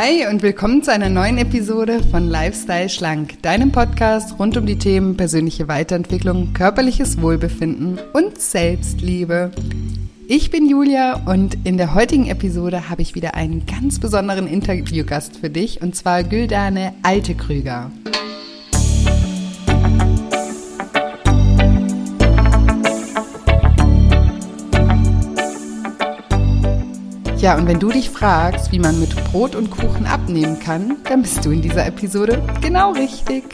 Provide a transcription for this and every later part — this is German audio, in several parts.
Hi und willkommen zu einer neuen Episode von Lifestyle Schlank, deinem Podcast rund um die Themen persönliche Weiterentwicklung, körperliches Wohlbefinden und Selbstliebe. Ich bin Julia und in der heutigen Episode habe ich wieder einen ganz besonderen Interviewgast für dich und zwar Güldane Altekrüger. Ja, und wenn du dich fragst, wie man mit Brot und Kuchen abnehmen kann, dann bist du in dieser Episode genau richtig.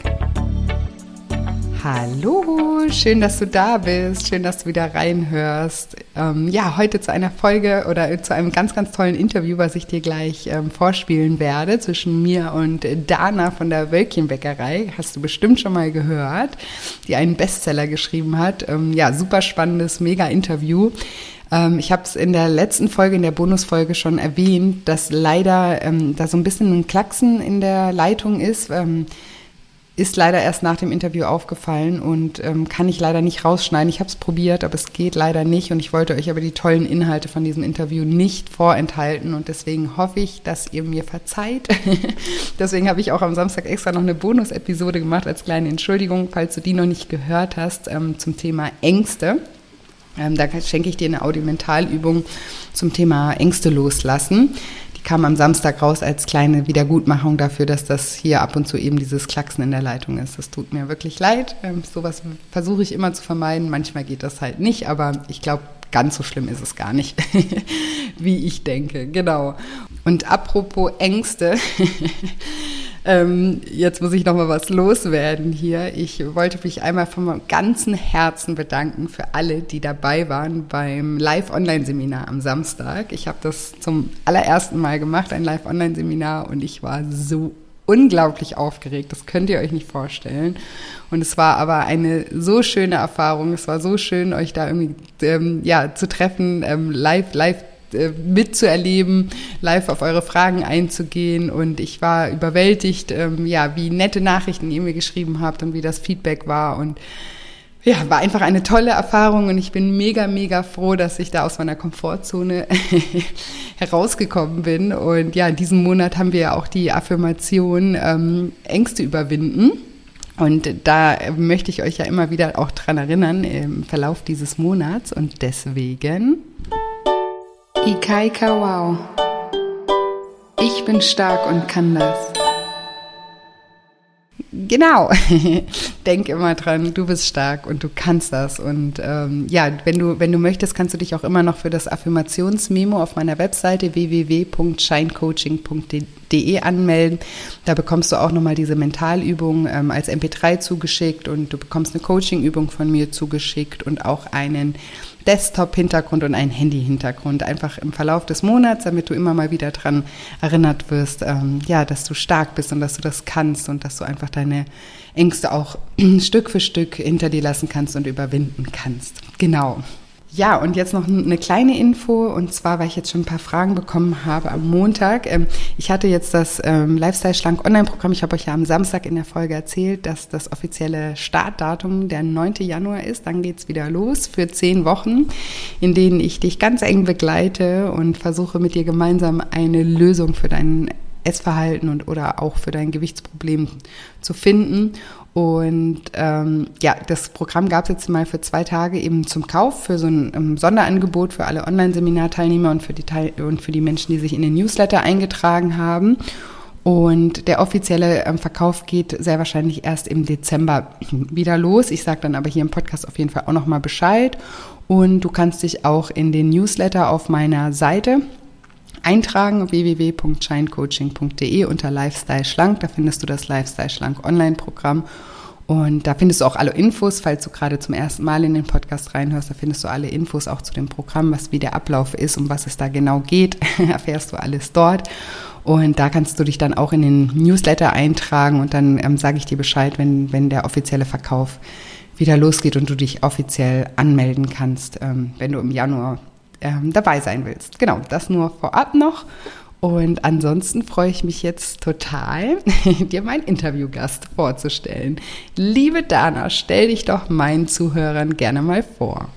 Hallo, schön, dass du da bist, schön, dass du wieder reinhörst. Ähm, ja, heute zu einer Folge oder zu einem ganz, ganz tollen Interview, was ich dir gleich ähm, vorspielen werde zwischen mir und Dana von der Wölkchenbäckerei. Hast du bestimmt schon mal gehört, die einen Bestseller geschrieben hat. Ähm, ja, super spannendes, mega Interview. Ähm, ich habe es in der letzten Folge, in der Bonusfolge schon erwähnt, dass leider ähm, da so ein bisschen ein Klacksen in der Leitung ist. Ähm, ist leider erst nach dem Interview aufgefallen und ähm, kann ich leider nicht rausschneiden. Ich habe es probiert, aber es geht leider nicht und ich wollte euch aber die tollen Inhalte von diesem Interview nicht vorenthalten und deswegen hoffe ich, dass ihr mir verzeiht. deswegen habe ich auch am Samstag extra noch eine Bonus-Episode gemacht als kleine Entschuldigung, falls du die noch nicht gehört hast, ähm, zum Thema Ängste. Ähm, da schenke ich dir eine Audiomentalübung zum Thema Ängste loslassen. Kam am Samstag raus als kleine Wiedergutmachung dafür, dass das hier ab und zu eben dieses Klacksen in der Leitung ist. Das tut mir wirklich leid. Ähm, sowas versuche ich immer zu vermeiden. Manchmal geht das halt nicht, aber ich glaube, ganz so schlimm ist es gar nicht, wie ich denke. Genau. Und apropos Ängste. Ähm, jetzt muss ich noch mal was loswerden hier. Ich wollte mich einmal vom ganzen Herzen bedanken für alle, die dabei waren beim Live-Online-Seminar am Samstag. Ich habe das zum allerersten Mal gemacht, ein Live-Online-Seminar, und ich war so unglaublich aufgeregt. Das könnt ihr euch nicht vorstellen. Und es war aber eine so schöne Erfahrung. Es war so schön, euch da irgendwie ähm, ja zu treffen, ähm, live, live mitzuerleben, live auf eure Fragen einzugehen. Und ich war überwältigt, ähm, ja, wie nette Nachrichten ihr mir geschrieben habt und wie das Feedback war. Und ja, war einfach eine tolle Erfahrung und ich bin mega, mega froh, dass ich da aus meiner Komfortzone herausgekommen bin. Und ja, in diesem Monat haben wir ja auch die Affirmation ähm, Ängste überwinden. Und da möchte ich euch ja immer wieder auch dran erinnern im Verlauf dieses Monats. Und deswegen Ikai Kawau. Ich bin stark und kann das. Genau, denk immer dran, du bist stark und du kannst das. Und ähm, ja, wenn du, wenn du möchtest, kannst du dich auch immer noch für das Affirmationsmemo auf meiner Webseite www.shinecoaching.de anmelden. Da bekommst du auch nochmal diese Mentalübung ähm, als MP3 zugeschickt und du bekommst eine Coachingübung von mir zugeschickt und auch einen Desktop-Hintergrund und einen Handy-Hintergrund. Einfach im Verlauf des Monats, damit du immer mal wieder daran erinnert wirst, ähm, ja, dass du stark bist und dass du das kannst und dass du einfach deine Ängste auch Stück für Stück hinter dir lassen kannst und überwinden kannst. Genau. Ja, und jetzt noch eine kleine Info, und zwar, weil ich jetzt schon ein paar Fragen bekommen habe am Montag. Ähm, ich hatte jetzt das ähm, Lifestyle Schlank Online-Programm. Ich habe euch ja am Samstag in der Folge erzählt, dass das offizielle Startdatum der 9. Januar ist. Dann geht's wieder los für zehn Wochen, in denen ich dich ganz eng begleite und versuche mit dir gemeinsam eine Lösung für dein Essverhalten und oder auch für dein Gewichtsproblem zu finden. Und ähm, ja, das Programm gab es jetzt mal für zwei Tage eben zum Kauf für so ein um, ähm, Sonderangebot für alle Online-Seminarteilnehmer und für die Teil und für die Menschen, die sich in den Newsletter eingetragen haben. Und der offizielle ähm, Verkauf geht sehr wahrscheinlich erst im Dezember wieder los. Ich sage dann aber hier im Podcast auf jeden Fall auch nochmal Bescheid. Und du kannst dich auch in den Newsletter auf meiner Seite eintragen www.shinecoaching.de unter Lifestyle Schlank. Da findest du das Lifestyle Schlank Online-Programm. Und da findest du auch alle Infos, falls du gerade zum ersten Mal in den Podcast reinhörst, da findest du alle Infos auch zu dem Programm, was wie der Ablauf ist, um was es da genau geht, erfährst du alles dort. Und da kannst du dich dann auch in den Newsletter eintragen und dann ähm, sage ich dir Bescheid, wenn, wenn der offizielle Verkauf wieder losgeht und du dich offiziell anmelden kannst, ähm, wenn du im Januar ähm, dabei sein willst. Genau, das nur vorab noch. Und ansonsten freue ich mich jetzt total, dir meinen Interviewgast vorzustellen. Liebe Dana, stell dich doch meinen Zuhörern gerne mal vor.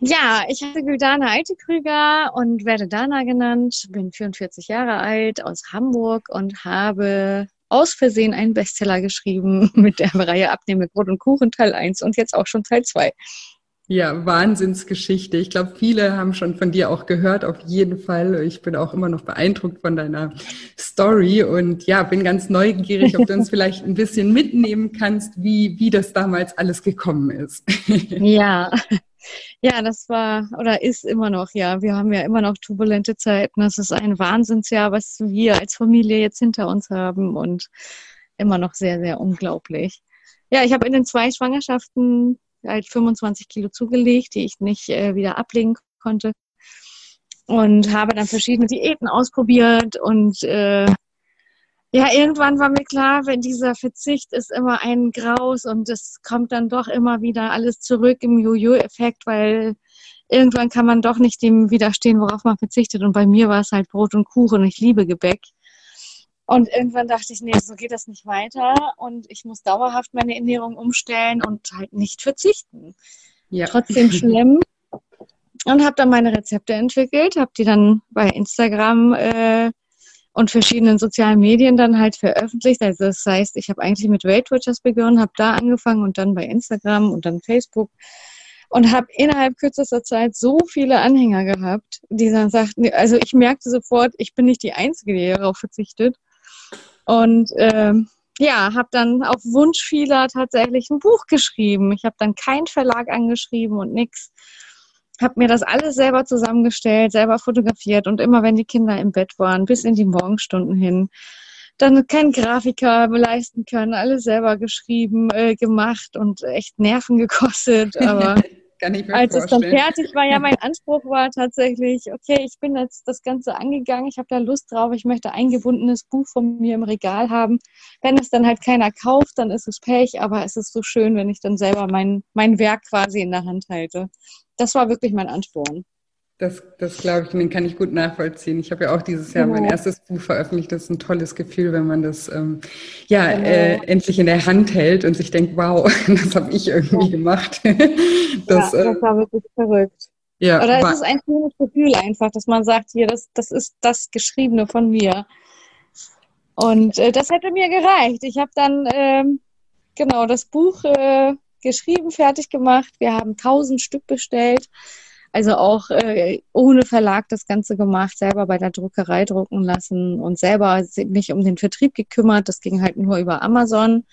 Ja, ich heiße Güldana Altekrüger und werde Dana genannt, bin 44 Jahre alt, aus Hamburg und habe aus Versehen einen Bestseller geschrieben mit der Reihe Abnehmen mit Brot und Kuchen Teil 1 und jetzt auch schon Teil 2. Ja, Wahnsinnsgeschichte. Ich glaube, viele haben schon von dir auch gehört, auf jeden Fall. Ich bin auch immer noch beeindruckt von deiner Story und ja, bin ganz neugierig, ob du uns vielleicht ein bisschen mitnehmen kannst, wie, wie das damals alles gekommen ist. Ja, ja, das war oder ist immer noch, ja. Wir haben ja immer noch turbulente Zeiten. Das ist ein Wahnsinnsjahr, was wir als Familie jetzt hinter uns haben und immer noch sehr, sehr unglaublich. Ja, ich habe in den zwei Schwangerschaften halt 25 Kilo zugelegt, die ich nicht äh, wieder ablegen konnte. Und habe dann verschiedene Diäten ausprobiert und äh, ja, irgendwann war mir klar, wenn dieser Verzicht ist immer ein Graus und es kommt dann doch immer wieder alles zurück im Jojo-Effekt, weil irgendwann kann man doch nicht dem widerstehen, worauf man verzichtet. Und bei mir war es halt Brot und Kuchen. Ich liebe Gebäck. Und irgendwann dachte ich, nee, so geht das nicht weiter und ich muss dauerhaft meine Ernährung umstellen und halt nicht verzichten. Ja. Trotzdem schlimm. Und habe dann meine Rezepte entwickelt, habe die dann bei Instagram äh, und verschiedenen sozialen Medien dann halt veröffentlicht. Also das heißt, ich habe eigentlich mit Weight Watchers begonnen, habe da angefangen und dann bei Instagram und dann Facebook und habe innerhalb kürzester Zeit so viele Anhänger gehabt, die dann sagten, also ich merkte sofort, ich bin nicht die Einzige, die darauf verzichtet. Und ähm, ja, habe dann auf Wunsch vieler tatsächlich ein Buch geschrieben. Ich habe dann keinen Verlag angeschrieben und nichts habe mir das alles selber zusammengestellt, selber fotografiert und immer wenn die Kinder im Bett waren, bis in die Morgenstunden hin, dann keinen Grafiker leisten können, alles selber geschrieben, äh, gemacht und echt Nerven gekostet, aber Kann ich mir Als vorstellen. es dann fertig war, ja, mein Anspruch war tatsächlich, okay, ich bin jetzt das Ganze angegangen, ich habe da Lust drauf, ich möchte ein gebundenes Buch von mir im Regal haben. Wenn es dann halt keiner kauft, dann ist es Pech, aber es ist so schön, wenn ich dann selber mein, mein Werk quasi in der Hand halte. Das war wirklich mein Ansporn. Das, das glaube ich, den kann ich gut nachvollziehen. Ich habe ja auch dieses Jahr genau. mein erstes Buch veröffentlicht. Das ist ein tolles Gefühl, wenn man das ähm, ja genau. äh, endlich in der Hand hält und sich denkt, wow, das habe ich irgendwie ja. gemacht. das, ja, das äh, war wirklich verrückt. Ja, Oder es ist ein schönes Gefühl einfach, dass man sagt, hier, das, das ist das Geschriebene von mir. Und äh, das hätte mir gereicht. Ich habe dann ähm, genau das Buch äh, geschrieben, fertig gemacht. Wir haben tausend Stück bestellt. Also auch äh, ohne Verlag das Ganze gemacht, selber bei der Druckerei drucken lassen und selber mich um den Vertrieb gekümmert. Das ging halt nur über Amazon,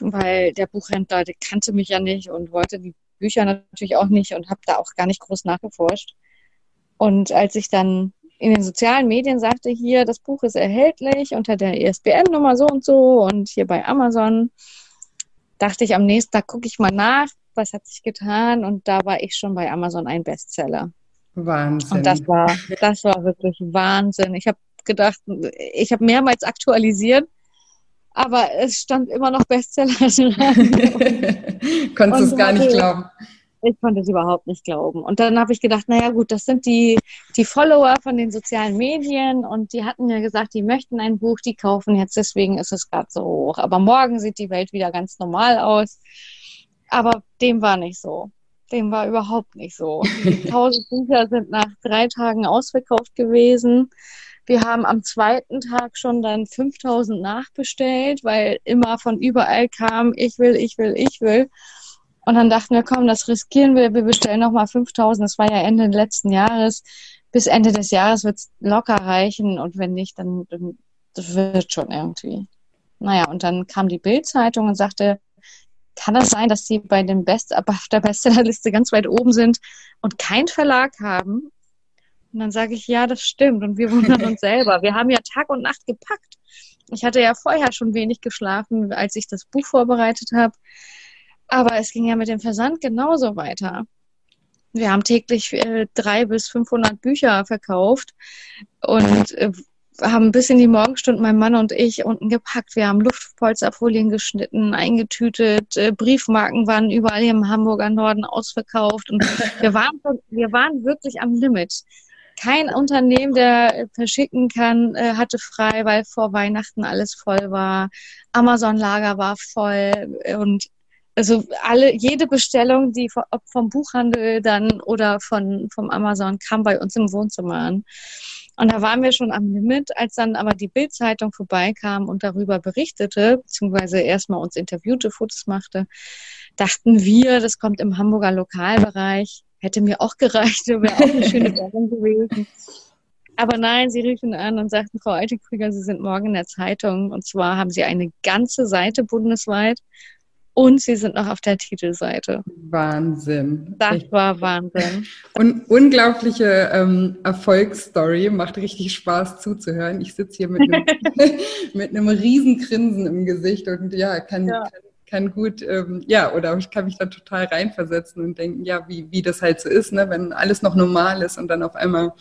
weil der Buchhändler der kannte mich ja nicht und wollte die Bücher natürlich auch nicht und habe da auch gar nicht groß nachgeforscht. Und als ich dann in den sozialen Medien sagte, hier, das Buch ist erhältlich unter der ISBN-Nummer so und so und hier bei Amazon, dachte ich am nächsten Tag gucke ich mal nach, was hat sich getan und da war ich schon bei Amazon ein Bestseller. Wahnsinn. Und das war, das war wirklich Wahnsinn. Ich habe gedacht, ich habe mehrmals aktualisiert, aber es stand immer noch Bestseller dran. Konntest du es gar nicht glauben. Ich konnte es überhaupt nicht glauben. Und dann habe ich gedacht, naja gut, das sind die, die Follower von den sozialen Medien und die hatten mir gesagt, die möchten ein Buch, die kaufen jetzt, deswegen ist es gerade so hoch. Aber morgen sieht die Welt wieder ganz normal aus. Aber dem war nicht so. Dem war überhaupt nicht so. 1000 Bücher sind nach drei Tagen ausverkauft gewesen. Wir haben am zweiten Tag schon dann 5000 nachbestellt, weil immer von überall kam, ich will, ich will, ich will. Und dann dachten wir, komm, das riskieren wir, wir bestellen nochmal 5000. Das war ja Ende letzten Jahres. Bis Ende des Jahres wird es locker reichen und wenn nicht, dann, dann wird schon irgendwie. Naja, und dann kam die Bildzeitung und sagte, kann das sein, dass sie bei dem Best auf der Bestsellerliste ganz weit oben sind und keinen Verlag haben? Und dann sage ich, ja, das stimmt. Und wir wundern uns selber. Wir haben ja Tag und Nacht gepackt. Ich hatte ja vorher schon wenig geschlafen, als ich das Buch vorbereitet habe. Aber es ging ja mit dem Versand genauso weiter. Wir haben täglich äh, drei bis 500 Bücher verkauft und äh, haben bis in die Morgenstunden mein Mann und ich unten gepackt. Wir haben Luftpolsterfolien geschnitten, eingetütet, äh, Briefmarken waren überall hier im Hamburger Norden ausverkauft und wir waren, wir waren wirklich am Limit. Kein Unternehmen, der verschicken kann, äh, hatte frei, weil vor Weihnachten alles voll war. Amazon-Lager war voll und also alle, jede Bestellung, die ob vom Buchhandel dann oder von, vom Amazon kam bei uns im Wohnzimmer an. Und da waren wir schon am Limit, als dann aber die Bildzeitung vorbeikam und darüber berichtete, beziehungsweise erstmal uns interviewte, Fotos machte, dachten wir, das kommt im Hamburger Lokalbereich. Hätte mir auch gereicht, wäre auch eine schöne Werbung gewesen. Aber nein, sie riefen an und sagten, Frau Altekrüger, Sie sind morgen in der Zeitung. Und zwar haben Sie eine ganze Seite bundesweit und sie sind noch auf der Titelseite. Wahnsinn. Das Echt. war Wahnsinn. Und unglaubliche ähm, Erfolgsstory. Macht richtig Spaß zuzuhören. Ich sitze hier mit einem, mit einem riesen Grinsen im Gesicht und ja, kann, ja. kann kann gut, ähm, ja, oder ich kann mich da total reinversetzen und denken, ja, wie, wie das halt so ist, ne, wenn alles noch normal ist und dann auf einmal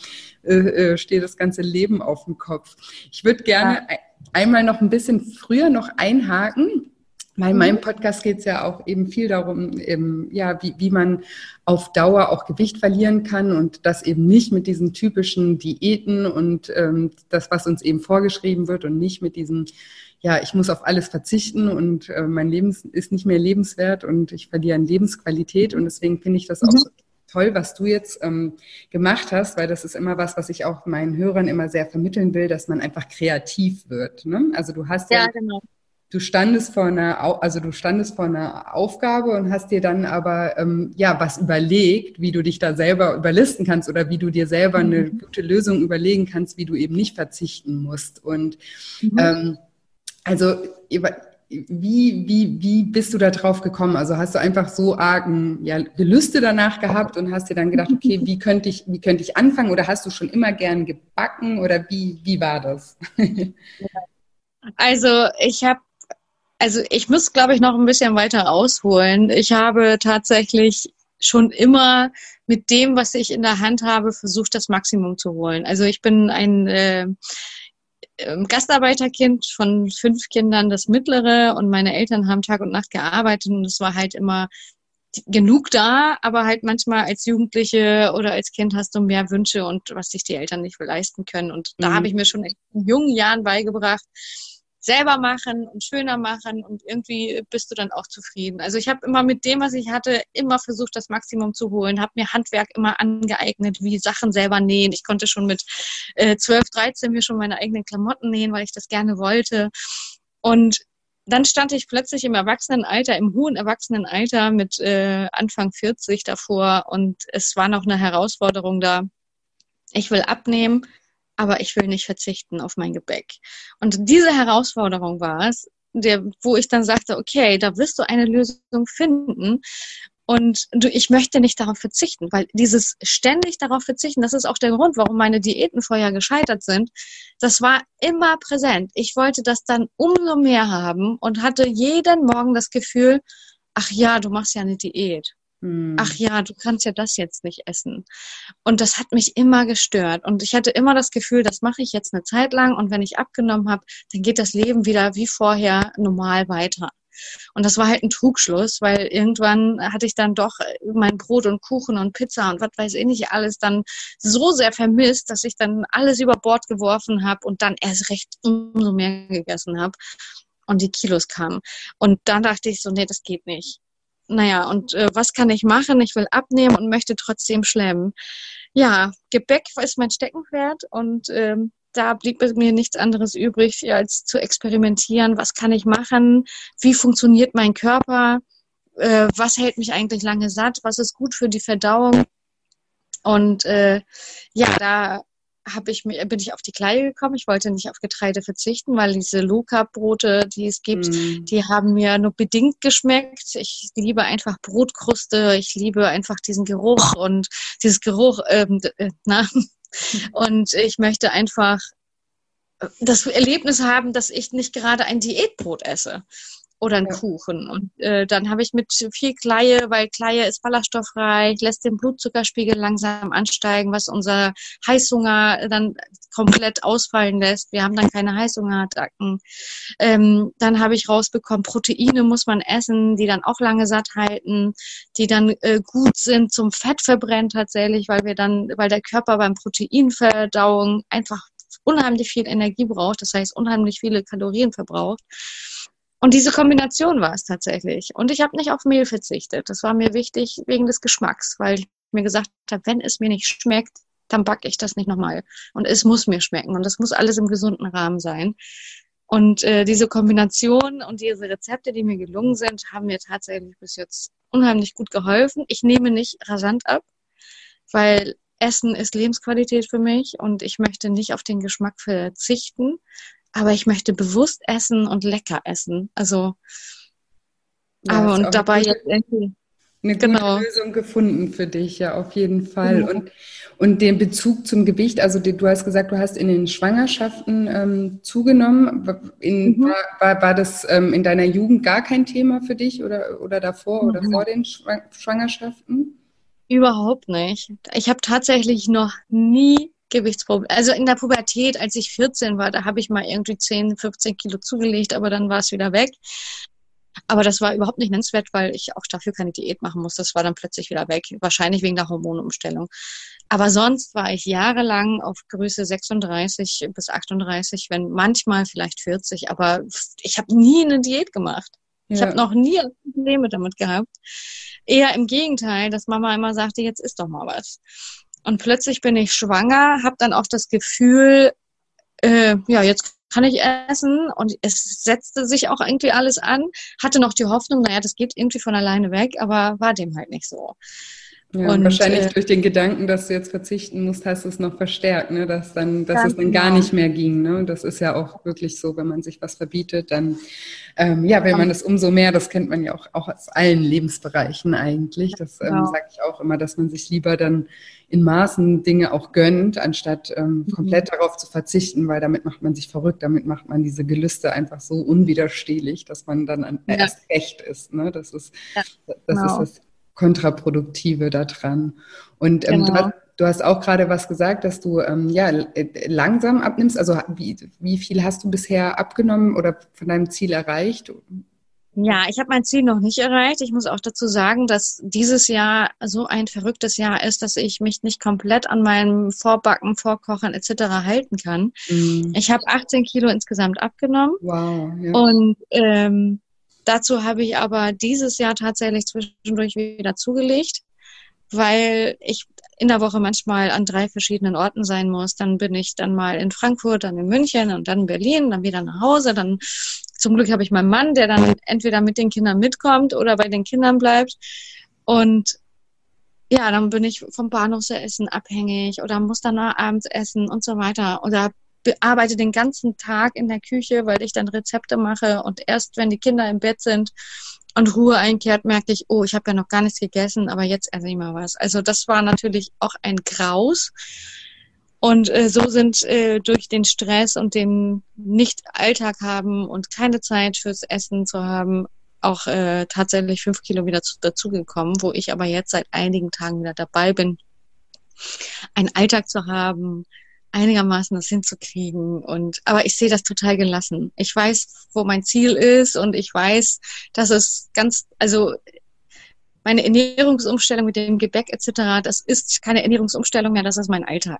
äh, äh steht das ganze Leben auf dem Kopf. Ich würde gerne ja. einmal noch ein bisschen früher noch einhaken weil in meinem mhm. Podcast geht es ja auch eben viel darum, eben, ja, wie, wie man auf Dauer auch Gewicht verlieren kann und das eben nicht mit diesen typischen Diäten und ähm, das, was uns eben vorgeschrieben wird und nicht mit diesem, ja, ich muss auf alles verzichten und äh, mein Leben ist nicht mehr lebenswert und ich verliere an Lebensqualität und deswegen finde ich das auch mhm. so toll, was du jetzt ähm, gemacht hast, weil das ist immer was, was ich auch meinen Hörern immer sehr vermitteln will, dass man einfach kreativ wird. Ne? Also du hast ja, ja genau du standest vor einer, also du standest vor einer Aufgabe und hast dir dann aber ähm, ja was überlegt, wie du dich da selber überlisten kannst oder wie du dir selber eine mhm. gute Lösung überlegen kannst, wie du eben nicht verzichten musst. Und mhm. ähm, also wie, wie, wie bist du da drauf gekommen? Also hast du einfach so argen ja, Gelüste danach gehabt und hast dir dann gedacht, okay, wie könnte ich, wie könnte ich anfangen? Oder hast du schon immer gern gebacken oder wie, wie war das? Also ich habe also ich muss, glaube ich, noch ein bisschen weiter ausholen. Ich habe tatsächlich schon immer mit dem, was ich in der Hand habe, versucht, das Maximum zu holen. Also ich bin ein äh, ähm, Gastarbeiterkind von fünf Kindern, das mittlere, und meine Eltern haben Tag und Nacht gearbeitet und es war halt immer genug da, aber halt manchmal als Jugendliche oder als Kind hast du mehr Wünsche und was sich die Eltern nicht leisten können. Und da mhm. habe ich mir schon in jungen Jahren beigebracht, selber machen und schöner machen und irgendwie bist du dann auch zufrieden. Also ich habe immer mit dem, was ich hatte, immer versucht, das Maximum zu holen, habe mir Handwerk immer angeeignet, wie Sachen selber nähen. Ich konnte schon mit äh, 12, 13 mir schon meine eigenen Klamotten nähen, weil ich das gerne wollte. Und dann stand ich plötzlich im Erwachsenenalter, im hohen Erwachsenenalter mit äh, Anfang 40 davor und es war noch eine Herausforderung da. Ich will abnehmen, aber ich will nicht verzichten auf mein Gebäck. Und diese Herausforderung war es, der, wo ich dann sagte, okay, da wirst du eine Lösung finden. Und du, ich möchte nicht darauf verzichten, weil dieses ständig darauf verzichten, das ist auch der Grund, warum meine Diäten vorher gescheitert sind. Das war immer präsent. Ich wollte das dann umso mehr haben und hatte jeden Morgen das Gefühl, ach ja, du machst ja eine Diät. Hm. Ach ja, du kannst ja das jetzt nicht essen. Und das hat mich immer gestört. Und ich hatte immer das Gefühl, das mache ich jetzt eine Zeit lang und wenn ich abgenommen habe, dann geht das Leben wieder wie vorher normal weiter. Und das war halt ein Trugschluss, weil irgendwann hatte ich dann doch mein Brot und Kuchen und Pizza und was weiß ich nicht alles dann so sehr vermisst, dass ich dann alles über Bord geworfen habe und dann erst recht umso mehr gegessen habe und die Kilos kamen. Und dann dachte ich so, nee, das geht nicht naja, und äh, was kann ich machen? Ich will abnehmen und möchte trotzdem schlemmen. Ja, Gebäck ist mein Steckenpferd und ähm, da blieb mir nichts anderes übrig, als zu experimentieren. Was kann ich machen? Wie funktioniert mein Körper? Äh, was hält mich eigentlich lange satt? Was ist gut für die Verdauung? Und äh, ja, da habe ich bin ich auf die Kleie gekommen. Ich wollte nicht auf Getreide verzichten, weil diese Low Carb Brote, die es gibt, mm. die haben mir nur bedingt geschmeckt. Ich liebe einfach Brotkruste. Ich liebe einfach diesen Geruch und dieses Geruch. Ähm, äh, na? Und ich möchte einfach das Erlebnis haben, dass ich nicht gerade ein Diätbrot esse oder einen ja. Kuchen. Und äh, dann habe ich mit viel Kleie, weil Kleie ist ballaststoffreich, lässt den Blutzuckerspiegel langsam ansteigen, was unser Heißhunger dann komplett ausfallen lässt. Wir haben dann keine Heißhungerattacken. Ähm, dann habe ich rausbekommen, Proteine muss man essen, die dann auch lange satt halten, die dann äh, gut sind zum Fettverbrennen tatsächlich, weil wir dann, weil der Körper beim Proteinverdauung einfach unheimlich viel Energie braucht, das heißt unheimlich viele Kalorien verbraucht. Und diese Kombination war es tatsächlich. Und ich habe nicht auf Mehl verzichtet. Das war mir wichtig wegen des Geschmacks, weil ich mir gesagt habe, wenn es mir nicht schmeckt, dann backe ich das nicht nochmal. Und es muss mir schmecken. Und das muss alles im gesunden Rahmen sein. Und äh, diese Kombination und diese Rezepte, die mir gelungen sind, haben mir tatsächlich bis jetzt unheimlich gut geholfen. Ich nehme nicht rasant ab, weil Essen ist Lebensqualität für mich und ich möchte nicht auf den Geschmack verzichten aber ich möchte bewusst essen und lecker essen. Also, ja, aber und dabei jetzt irgendwie. Eine gute genau. Lösung gefunden für dich, ja, auf jeden Fall. Mhm. Und, und den Bezug zum Gewicht, also die, du hast gesagt, du hast in den Schwangerschaften ähm, zugenommen. In, mhm. war, war, war, das ähm, in deiner Jugend gar kein Thema für dich oder, oder davor mhm. oder vor den Schwangerschaften? Überhaupt nicht. Ich habe tatsächlich noch nie Gewichtsproblem. Also in der Pubertät, als ich 14 war, da habe ich mal irgendwie 10, 15 Kilo zugelegt, aber dann war es wieder weg. Aber das war überhaupt nicht nennenswert, weil ich auch dafür keine Diät machen musste. Das war dann plötzlich wieder weg. Wahrscheinlich wegen der Hormonumstellung. Aber sonst war ich jahrelang auf Größe 36 bis 38, wenn manchmal vielleicht 40. Aber ich habe nie eine Diät gemacht. Ja. Ich habe noch nie Probleme damit gehabt. Eher im Gegenteil, dass Mama immer sagte, jetzt isst doch mal was. Und plötzlich bin ich schwanger, habe dann auch das Gefühl, äh, ja, jetzt kann ich essen und es setzte sich auch irgendwie alles an, hatte noch die Hoffnung, naja, das geht irgendwie von alleine weg, aber war dem halt nicht so. Ja, und wahrscheinlich äh, durch den Gedanken, dass du jetzt verzichten musst, hast du es noch verstärkt, ne? dass dann, dass es dann gar genau. nicht mehr ging. Ne? Das ist ja auch wirklich so, wenn man sich was verbietet, dann ähm, ja, wenn man das umso mehr, das kennt man ja auch, auch aus allen Lebensbereichen eigentlich. Das ähm, genau. sage ich auch immer, dass man sich lieber dann in Maßen Dinge auch gönnt, anstatt ähm, mhm. komplett mhm. darauf zu verzichten, weil damit macht man sich verrückt, damit macht man diese Gelüste einfach so unwiderstehlich, dass man dann an, ja. erst recht ist. Ne? Das ist ja, das, genau. ist das Kontraproduktive daran. Und ähm, genau. du, hast, du, hast, auch gerade was gesagt, dass du ähm, ja langsam abnimmst. Also wie, wie viel hast du bisher abgenommen oder von deinem Ziel erreicht? Ja, ich habe mein Ziel noch nicht erreicht. Ich muss auch dazu sagen, dass dieses Jahr so ein verrücktes Jahr ist, dass ich mich nicht komplett an meinem Vorbacken, Vorkochen etc. halten kann. Mm. Ich habe 18 Kilo insgesamt abgenommen. Wow. Ja. Und ähm, Dazu habe ich aber dieses Jahr tatsächlich zwischendurch wieder zugelegt, weil ich in der Woche manchmal an drei verschiedenen Orten sein muss. Dann bin ich dann mal in Frankfurt, dann in München und dann in Berlin, dann wieder nach Hause. Dann zum Glück habe ich meinen Mann, der dann entweder mit den Kindern mitkommt oder bei den Kindern bleibt. Und ja, dann bin ich vom Bahnhofsessen abhängig oder muss dann abends essen und so weiter. Oder arbeite den ganzen Tag in der Küche, weil ich dann Rezepte mache und erst wenn die Kinder im Bett sind und Ruhe einkehrt, merke ich, oh, ich habe ja noch gar nichts gegessen, aber jetzt esse ich mal was. Also das war natürlich auch ein Graus. Und äh, so sind äh, durch den Stress und den Nicht-Alltag haben und keine Zeit fürs Essen zu haben, auch äh, tatsächlich fünf Kilo wieder zu, dazugekommen, wo ich aber jetzt seit einigen Tagen wieder dabei bin, einen Alltag zu haben, einigermaßen das hinzukriegen. Und aber ich sehe das total gelassen. Ich weiß, wo mein Ziel ist und ich weiß, dass es ganz, also meine Ernährungsumstellung mit dem Gebäck etc., das ist keine Ernährungsumstellung mehr, das ist mein Alltag.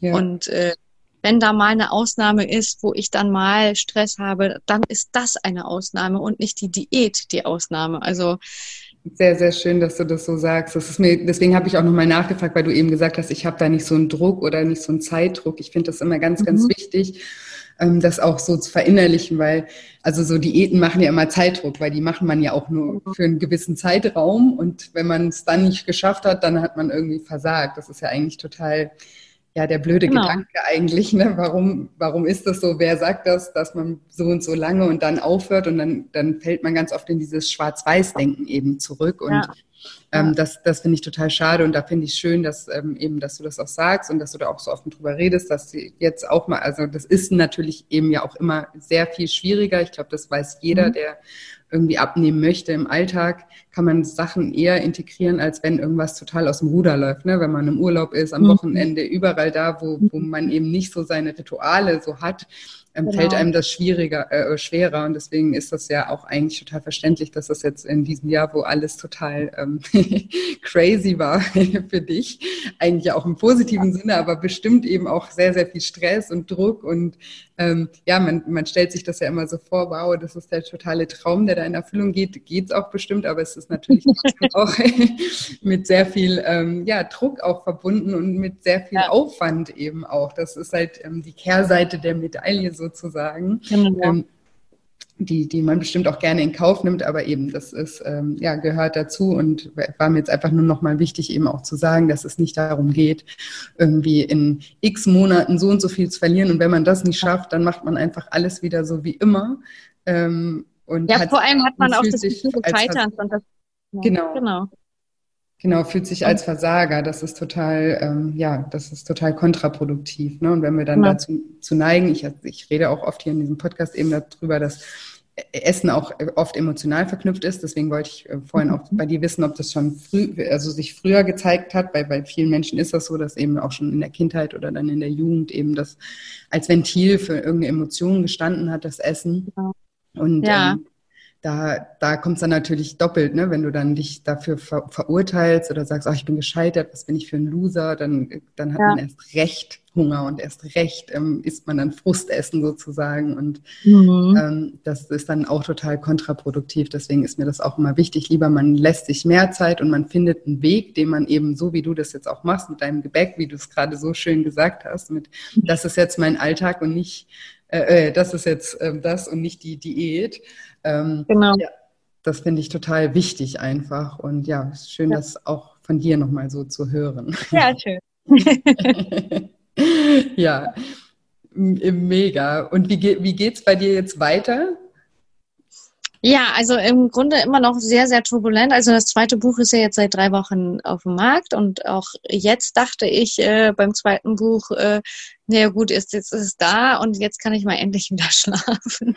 Ja. Und äh, wenn da mal eine Ausnahme ist, wo ich dann mal Stress habe, dann ist das eine Ausnahme und nicht die Diät die Ausnahme. Also sehr, sehr schön, dass du das so sagst. Das ist mir, deswegen habe ich auch nochmal nachgefragt, weil du eben gesagt hast, ich habe da nicht so einen Druck oder nicht so einen Zeitdruck. Ich finde das immer ganz, mhm. ganz wichtig, ähm, das auch so zu verinnerlichen, weil also so Diäten machen ja immer Zeitdruck, weil die machen man ja auch nur für einen gewissen Zeitraum und wenn man es dann nicht geschafft hat, dann hat man irgendwie versagt. Das ist ja eigentlich total ja, der blöde genau. Gedanke eigentlich, ne? Warum, warum ist das so? Wer sagt das, dass man so und so lange und dann aufhört und dann, dann fällt man ganz oft in dieses Schwarz-Weiß-Denken eben zurück und ja. ähm, das, das finde ich total schade und da finde ich schön, dass ähm, eben, dass du das auch sagst und dass du da auch so offen drüber redest, dass sie jetzt auch mal, also das ist natürlich eben ja auch immer sehr viel schwieriger. Ich glaube, das weiß jeder, mhm. der irgendwie abnehmen möchte im Alltag, kann man Sachen eher integrieren, als wenn irgendwas total aus dem Ruder läuft. Ne? Wenn man im Urlaub ist, am mhm. Wochenende, überall da, wo, wo man eben nicht so seine Rituale so hat, ähm, genau. fällt einem das schwieriger, äh, schwerer. Und deswegen ist das ja auch eigentlich total verständlich, dass das jetzt in diesem Jahr, wo alles total ähm, crazy war für dich, eigentlich auch im positiven ja. Sinne, aber bestimmt eben auch sehr, sehr viel Stress und Druck. Und ähm, ja, man, man stellt sich das ja immer so vor, wow, das ist der totale Traum, der da in Erfüllung geht. Geht's auch bestimmt, aber es ist natürlich auch mit sehr viel ähm, ja, Druck auch verbunden und mit sehr viel ja. Aufwand eben auch. Das ist halt ähm, die Kehrseite der Medaille sozusagen. Genau. Ähm, die, die man bestimmt auch gerne in Kauf nimmt, aber eben, das ist, ähm, ja, gehört dazu und war mir jetzt einfach nur nochmal wichtig, eben auch zu sagen, dass es nicht darum geht, irgendwie in x Monaten so und so viel zu verlieren und wenn man das nicht schafft, dann macht man einfach alles wieder so wie immer. Ähm, und ja, vor allem hat man auch das Gefühl des Scheiterns und das, ja, genau. genau. Genau, fühlt sich als Versager. Das ist total, ähm, ja, das ist total kontraproduktiv. Ne? Und wenn wir dann ja. dazu zu neigen, ich, ich rede auch oft hier in diesem Podcast eben darüber, dass Essen auch oft emotional verknüpft ist. Deswegen wollte ich äh, vorhin auch bei dir wissen, ob das schon früh, also sich früher gezeigt hat. Bei, bei vielen Menschen ist das so, dass eben auch schon in der Kindheit oder dann in der Jugend eben das als Ventil für irgendeine Emotion gestanden hat, das Essen. Ja. Und ja. ähm, da, da kommt es dann natürlich doppelt, ne? wenn du dann dich dafür ver verurteilst oder sagst, ach, ich bin gescheitert, was bin ich für ein Loser, dann, dann hat ja. man erst recht Hunger und erst recht ähm, isst man dann Frustessen sozusagen und mhm. ähm, das ist dann auch total kontraproduktiv. Deswegen ist mir das auch immer wichtig, lieber man lässt sich mehr Zeit und man findet einen Weg, den man eben so, wie du das jetzt auch machst mit deinem Gebäck, wie du es gerade so schön gesagt hast, mit das ist jetzt mein Alltag und nicht äh, äh, das ist jetzt äh, das und nicht die Diät. Ähm, genau. Ja, das finde ich total wichtig einfach. Und ja, schön, ja. das auch von dir nochmal so zu hören. Ja, schön. ja, mega. Und wie, wie geht es bei dir jetzt weiter? Ja, also im Grunde immer noch sehr, sehr turbulent. Also das zweite Buch ist ja jetzt seit drei Wochen auf dem Markt und auch jetzt dachte ich äh, beim zweiten Buch, äh, naja gut, ist, jetzt ist es da und jetzt kann ich mal endlich wieder schlafen.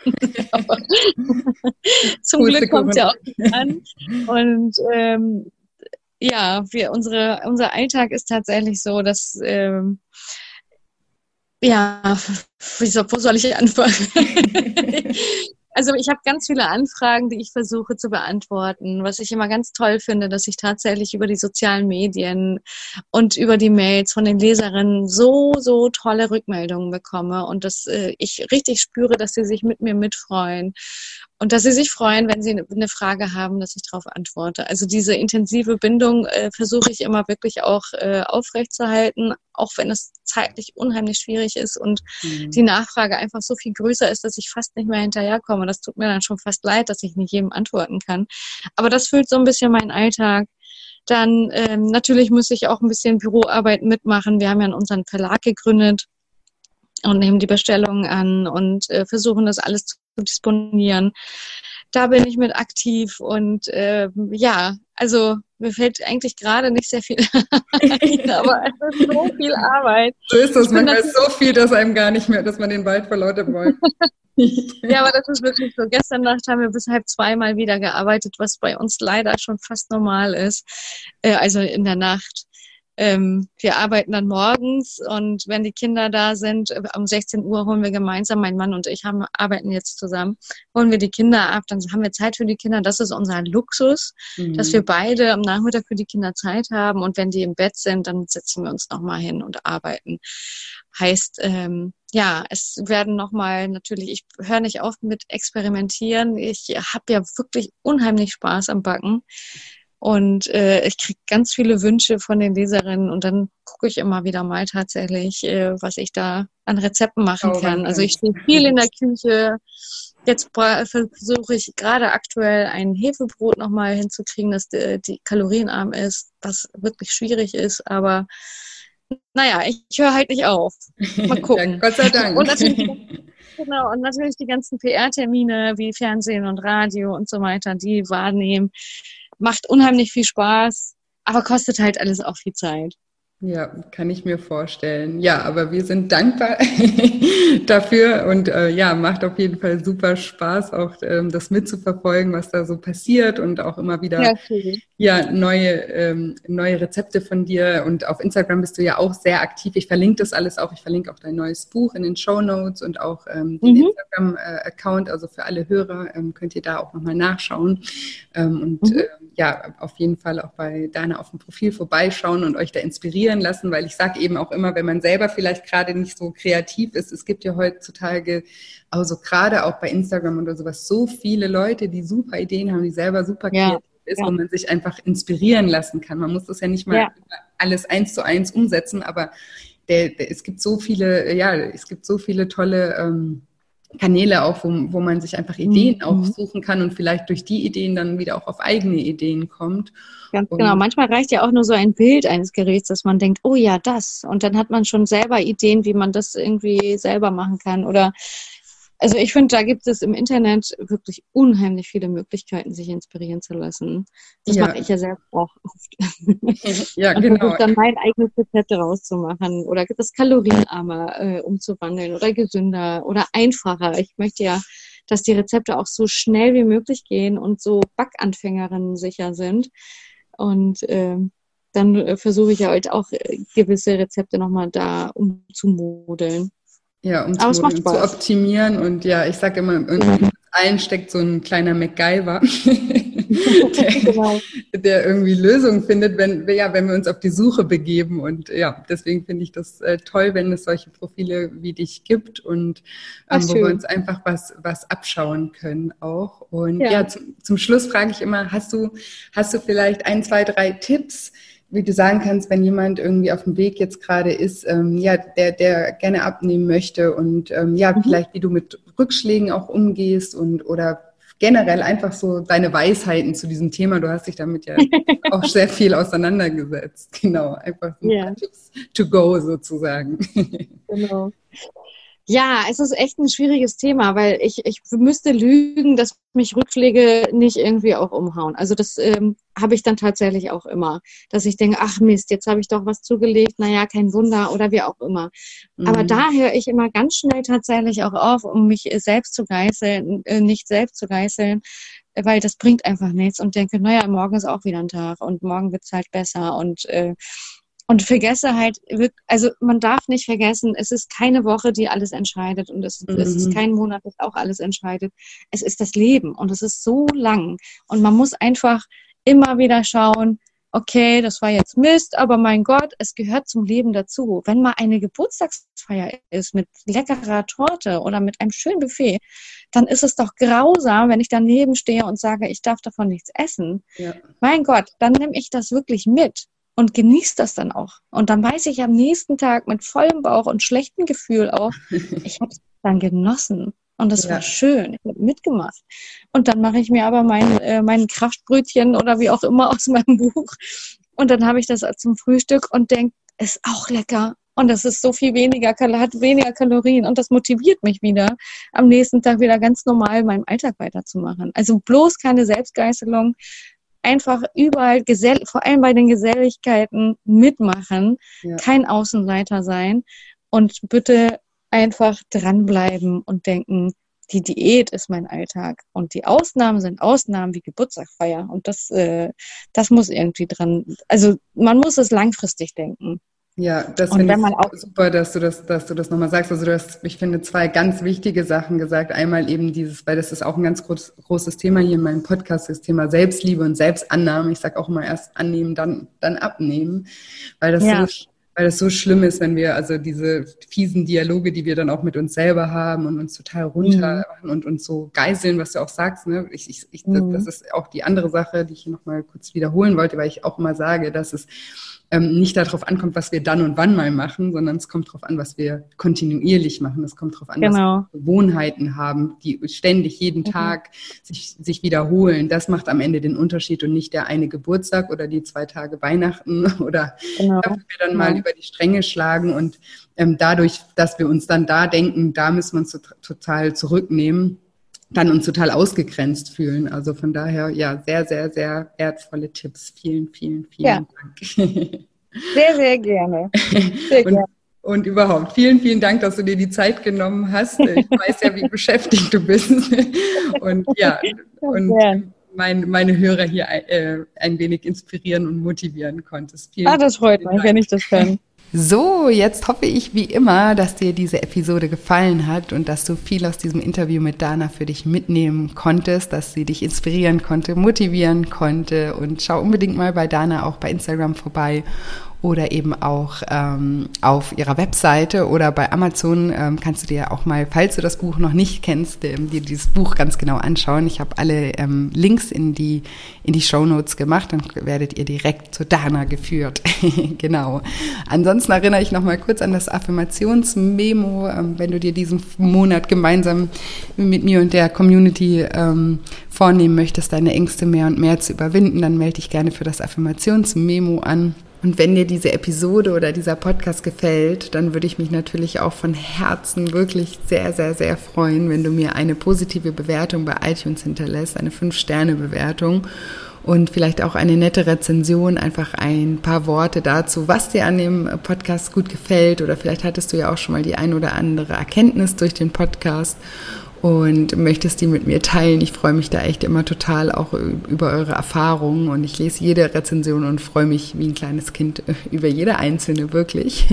zum Gute Glück kommt es ja auch an. Und ähm, ja, wir, unsere, unser Alltag ist tatsächlich so, dass ähm, ja, wie soll, wo soll ich anfangen? Also ich habe ganz viele Anfragen, die ich versuche zu beantworten. Was ich immer ganz toll finde, dass ich tatsächlich über die sozialen Medien und über die Mails von den Leserinnen so, so tolle Rückmeldungen bekomme und dass äh, ich richtig spüre, dass sie sich mit mir mitfreuen und dass sie sich freuen, wenn sie eine Frage haben, dass ich darauf antworte. Also diese intensive Bindung äh, versuche ich immer wirklich auch äh, aufrechtzuerhalten, auch wenn es zeitlich unheimlich schwierig ist und mhm. die Nachfrage einfach so viel größer ist, dass ich fast nicht mehr hinterherkomme. Das tut mir dann schon fast leid, dass ich nicht jedem antworten kann. Aber das füllt so ein bisschen meinen Alltag. Dann ähm, natürlich muss ich auch ein bisschen Büroarbeit mitmachen. Wir haben ja unseren Verlag gegründet und nehmen die Bestellungen an und äh, versuchen das alles zu disponieren. Da bin ich mit aktiv und äh, ja, also mir fällt eigentlich gerade nicht sehr viel ein, aber es ist so viel Arbeit. So ist das manchmal so viel, dass einem gar nicht mehr, dass man den Wald vor lauter Bäumen. ja, aber das ist wirklich so. Gestern Nacht haben wir bis halb zweimal wieder gearbeitet, was bei uns leider schon fast normal ist. Äh, also in der Nacht. Ähm, wir arbeiten dann morgens und wenn die Kinder da sind, äh, um 16 Uhr holen wir gemeinsam, mein Mann und ich haben, arbeiten jetzt zusammen, holen wir die Kinder ab, dann haben wir Zeit für die Kinder. Das ist unser Luxus, mhm. dass wir beide am Nachmittag für die Kinder Zeit haben und wenn die im Bett sind, dann setzen wir uns nochmal hin und arbeiten. Heißt, ähm, ja, es werden nochmal natürlich, ich höre nicht auf mit Experimentieren. Ich habe ja wirklich unheimlich Spaß am Backen. Und äh, ich kriege ganz viele Wünsche von den Leserinnen und dann gucke ich immer wieder mal tatsächlich, äh, was ich da an Rezepten machen oh, kann. Also ich stehe viel in der Küche. Jetzt versuche ich gerade aktuell ein Hefebrot nochmal hinzukriegen, dass die, die kalorienarm ist, was wirklich schwierig ist, aber naja, ich, ich höre halt nicht auf. Mal gucken. Gott sei Dank. Und natürlich, genau, und natürlich die ganzen PR-Termine wie Fernsehen und Radio und so weiter, die wahrnehmen macht unheimlich viel Spaß, aber kostet halt alles auch viel Zeit. Ja, kann ich mir vorstellen. Ja, aber wir sind dankbar dafür und äh, ja, macht auf jeden Fall super Spaß, auch ähm, das mitzuverfolgen, was da so passiert und auch immer wieder ja, ja neue, ähm, neue Rezepte von dir. Und auf Instagram bist du ja auch sehr aktiv. Ich verlinke das alles auch. Ich verlinke auch dein neues Buch in den Show Notes und auch ähm, den mhm. Instagram-Account. Also für alle Hörer ähm, könnt ihr da auch nochmal nachschauen. Ähm, und mhm. äh, ja, auf jeden Fall auch bei Dana auf dem Profil vorbeischauen und euch da inspirieren lassen, weil ich sage eben auch immer, wenn man selber vielleicht gerade nicht so kreativ ist, es gibt ja heutzutage, also gerade auch bei Instagram oder sowas, so viele Leute, die super Ideen haben, die selber super kreativ ja, ist, ja. wo man sich einfach inspirieren lassen kann. Man muss das ja nicht mal ja. alles eins zu eins umsetzen, aber der, der, es gibt so viele, ja, es gibt so viele tolle ähm, Kanäle auch, wo, wo man sich einfach Ideen mhm. auch suchen kann und vielleicht durch die Ideen dann wieder auch auf eigene Ideen kommt. Ganz und genau. Manchmal reicht ja auch nur so ein Bild eines Geräts, dass man denkt, oh ja, das. Und dann hat man schon selber Ideen, wie man das irgendwie selber machen kann. Oder also ich finde, da gibt es im Internet wirklich unheimlich viele Möglichkeiten, sich inspirieren zu lassen. Das ja. mache ich ja selbst auch oft. Ja, genau. dann mein eigenes Rezept rauszumachen oder es kalorienarmer äh, umzuwandeln oder gesünder oder einfacher. Ich möchte ja, dass die Rezepte auch so schnell wie möglich gehen und so Backanfängerinnen sicher sind. Und äh, dann äh, versuche ich ja halt auch äh, gewisse Rezepte nochmal da umzumodeln. Ja, um zu, zu, optimieren. Und ja, ich sage immer, in allen steckt so ein kleiner MacGyver, der, genau. der, irgendwie Lösungen findet, wenn, ja, wenn wir uns auf die Suche begeben. Und ja, deswegen finde ich das äh, toll, wenn es solche Profile wie dich gibt und ähm, wo wir uns einfach was, was abschauen können auch. Und ja, ja zum, zum Schluss frage ich immer, hast du, hast du vielleicht ein, zwei, drei Tipps, wie du sagen kannst, wenn jemand irgendwie auf dem Weg jetzt gerade ist, ähm, ja, der, der gerne abnehmen möchte und ähm, ja, mhm. vielleicht wie du mit Rückschlägen auch umgehst und oder generell einfach so deine Weisheiten zu diesem Thema. Du hast dich damit ja auch sehr viel auseinandergesetzt. Genau, einfach so yeah. Tipps to go sozusagen. Genau. Ja, es ist echt ein schwieriges Thema, weil ich, ich müsste lügen, dass mich Rückschläge nicht irgendwie auch umhauen. Also das ähm, habe ich dann tatsächlich auch immer, dass ich denke, ach Mist, jetzt habe ich doch was zugelegt, naja, kein Wunder oder wie auch immer. Mhm. Aber da höre ich immer ganz schnell tatsächlich auch auf, um mich selbst zu geißeln, äh, nicht selbst zu geißeln, weil das bringt einfach nichts und denke, naja, morgen ist auch wieder ein Tag und morgen wird es halt besser und äh, und vergesse halt, also man darf nicht vergessen, es ist keine Woche, die alles entscheidet und es, mhm. es, ist mhm. kein Monat, das auch alles entscheidet. Es ist das Leben und es ist so lang und man muss einfach immer wieder schauen, okay, das war jetzt Mist, aber mein Gott, es gehört zum Leben dazu. Wenn mal eine Geburtstagsfeier ist mit leckerer Torte oder mit einem schönen Buffet, dann ist es doch grausam, wenn ich daneben stehe und sage, ich darf davon nichts essen. Ja. Mein Gott, dann nehme ich das wirklich mit und genießt das dann auch. Und dann weiß ich am nächsten Tag mit vollem Bauch und schlechtem Gefühl auch, ich habe es dann genossen. Und das ja. war schön. Ich habe mitgemacht. Und dann mache ich mir aber mein, äh, mein Kraftbrötchen oder wie auch immer aus meinem Buch. Und dann habe ich das zum Frühstück und denke, ist auch lecker. Und das ist so viel weniger, hat weniger Kalorien. Und das motiviert mich wieder, am nächsten Tag wieder ganz normal meinem Alltag weiterzumachen. Also bloß keine Selbstgeißelung, einfach überall, gesell vor allem bei den Geselligkeiten mitmachen, ja. kein Außenleiter sein und bitte einfach dranbleiben und denken, die Diät ist mein Alltag und die Ausnahmen sind Ausnahmen wie Geburtstagsfeier und das, äh, das muss irgendwie dran, also man muss es langfristig denken. Ja, das finde ich super, dass du das, dass du das nochmal sagst. Also du hast, ich finde, zwei ganz wichtige Sachen gesagt. Einmal eben dieses, weil das ist auch ein ganz groß, großes Thema hier in meinem Podcast, das Thema Selbstliebe und Selbstannahme. Ich sage auch immer erst annehmen, dann, dann abnehmen, weil das ja. so, weil das so schlimm ist, wenn wir also diese fiesen Dialoge, die wir dann auch mit uns selber haben und uns total runter mhm. und uns so geiseln, was du auch sagst. Ne? Ich, ich, ich, mhm. das ist auch die andere Sache, die ich nochmal kurz wiederholen wollte, weil ich auch immer sage, dass es ähm, nicht darauf ankommt, was wir dann und wann mal machen, sondern es kommt darauf an, was wir kontinuierlich machen. Es kommt darauf an, genau. was wir Gewohnheiten haben, die ständig jeden mhm. Tag sich, sich wiederholen. Das macht am Ende den Unterschied und nicht der eine Geburtstag oder die zwei Tage Weihnachten oder genau. wir dann genau. mal über die Stränge schlagen und ähm, dadurch, dass wir uns dann da denken, da müssen wir uns total zurücknehmen dann uns total ausgegrenzt fühlen. Also von daher, ja, sehr, sehr, sehr wertvolle Tipps. Vielen, vielen, vielen ja. Dank. Sehr, sehr gerne. Sehr gerne. Und, und überhaupt, vielen, vielen Dank, dass du dir die Zeit genommen hast. Ich weiß ja, wie beschäftigt du bist. Und ja, und mein, meine Hörer hier äh, ein wenig inspirieren und motivieren konntest. Vielen, ah, das freut mich, wenn ich das kann. So, jetzt hoffe ich wie immer, dass dir diese Episode gefallen hat und dass du viel aus diesem Interview mit Dana für dich mitnehmen konntest, dass sie dich inspirieren konnte, motivieren konnte. Und schau unbedingt mal bei Dana auch bei Instagram vorbei oder eben auch ähm, auf ihrer Webseite oder bei Amazon ähm, kannst du dir auch mal, falls du das Buch noch nicht kennst, ähm, dir dieses Buch ganz genau anschauen. Ich habe alle ähm, Links in die in die Show Notes gemacht, dann werdet ihr direkt zu Dana geführt. genau. Ansonsten erinnere ich noch mal kurz an das Affirmationsmemo, ähm, wenn du dir diesen Monat gemeinsam mit mir und der Community ähm, vornehmen möchtest, deine Ängste mehr und mehr zu überwinden, dann melde dich gerne für das Affirmationsmemo an. Und wenn dir diese Episode oder dieser Podcast gefällt, dann würde ich mich natürlich auch von Herzen wirklich sehr, sehr, sehr freuen, wenn du mir eine positive Bewertung bei iTunes hinterlässt, eine 5-Sterne-Bewertung und vielleicht auch eine nette Rezension, einfach ein paar Worte dazu, was dir an dem Podcast gut gefällt. Oder vielleicht hattest du ja auch schon mal die ein oder andere Erkenntnis durch den Podcast und möchtest die mit mir teilen. Ich freue mich da echt immer total auch über eure Erfahrungen und ich lese jede Rezension und freue mich wie ein kleines Kind über jede einzelne wirklich.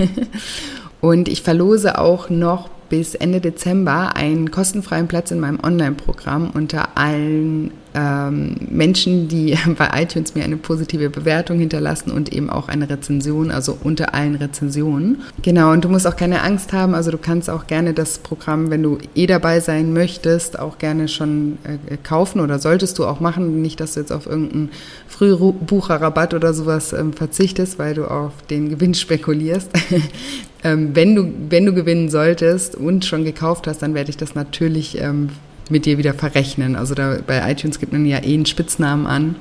Und ich verlose auch noch bis Ende Dezember einen kostenfreien Platz in meinem Online-Programm unter allen ähm, Menschen, die bei iTunes mir eine positive Bewertung hinterlassen und eben auch eine Rezension, also unter allen Rezensionen. Genau, und du musst auch keine Angst haben, also du kannst auch gerne das Programm, wenn du eh dabei sein möchtest, auch gerne schon äh, kaufen oder solltest du auch machen. Nicht, dass du jetzt auf irgendeinen Frühbucherrabatt oder sowas ähm, verzichtest, weil du auf den Gewinn spekulierst. ähm, wenn, du, wenn du gewinnen solltest und schon gekauft hast, dann werde ich das natürlich mit dir wieder verrechnen. Also da bei iTunes gibt man ja eh einen Spitznamen an.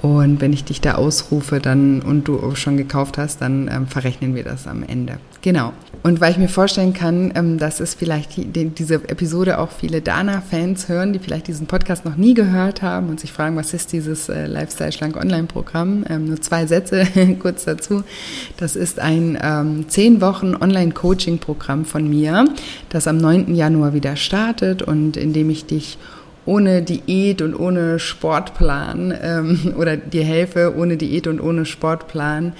Und wenn ich dich da ausrufe dann und du schon gekauft hast, dann ähm, verrechnen wir das am Ende. Genau. Und weil ich mir vorstellen kann, ähm, dass es vielleicht die, diese Episode auch viele Dana-Fans hören, die vielleicht diesen Podcast noch nie gehört haben und sich fragen, was ist dieses äh, Lifestyle Schlank Online-Programm? Ähm, nur zwei Sätze kurz dazu. Das ist ein ähm, zehn Wochen Online-Coaching-Programm von mir, das am 9. Januar wieder startet und in dem ich dich ohne Diät und ohne Sportplan ähm, oder dir helfe, ohne Diät und ohne Sportplan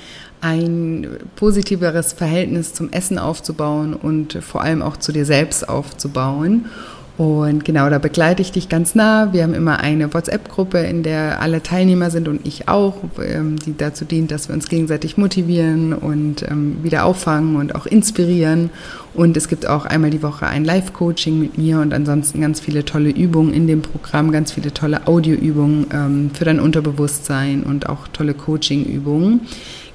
ein positiveres Verhältnis zum Essen aufzubauen und vor allem auch zu dir selbst aufzubauen. Und genau, da begleite ich dich ganz nah. Wir haben immer eine WhatsApp-Gruppe, in der alle Teilnehmer sind und ich auch, ähm, die dazu dient, dass wir uns gegenseitig motivieren und ähm, wieder auffangen und auch inspirieren. Und es gibt auch einmal die Woche ein Live-Coaching mit mir und ansonsten ganz viele tolle Übungen in dem Programm, ganz viele tolle Audioübungen ähm, für dein Unterbewusstsein und auch tolle Coaching-Übungen.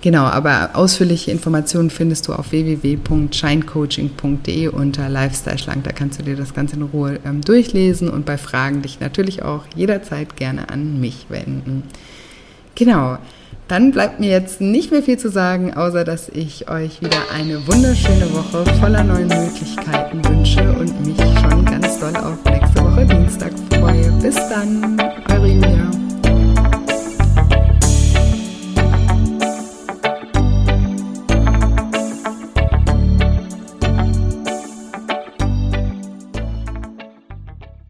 Genau, aber ausführliche Informationen findest du auf www.shinecoaching.de unter Lifestyle Schlank. Da kannst du dir das Ganze in Ruhe ähm, durchlesen und bei Fragen dich natürlich auch jederzeit gerne an mich wenden. Genau. Dann bleibt mir jetzt nicht mehr viel zu sagen, außer dass ich euch wieder eine wunderschöne Woche voller neuen Möglichkeiten wünsche und mich schon ganz doll auf nächste Woche Dienstag freue. Bis dann!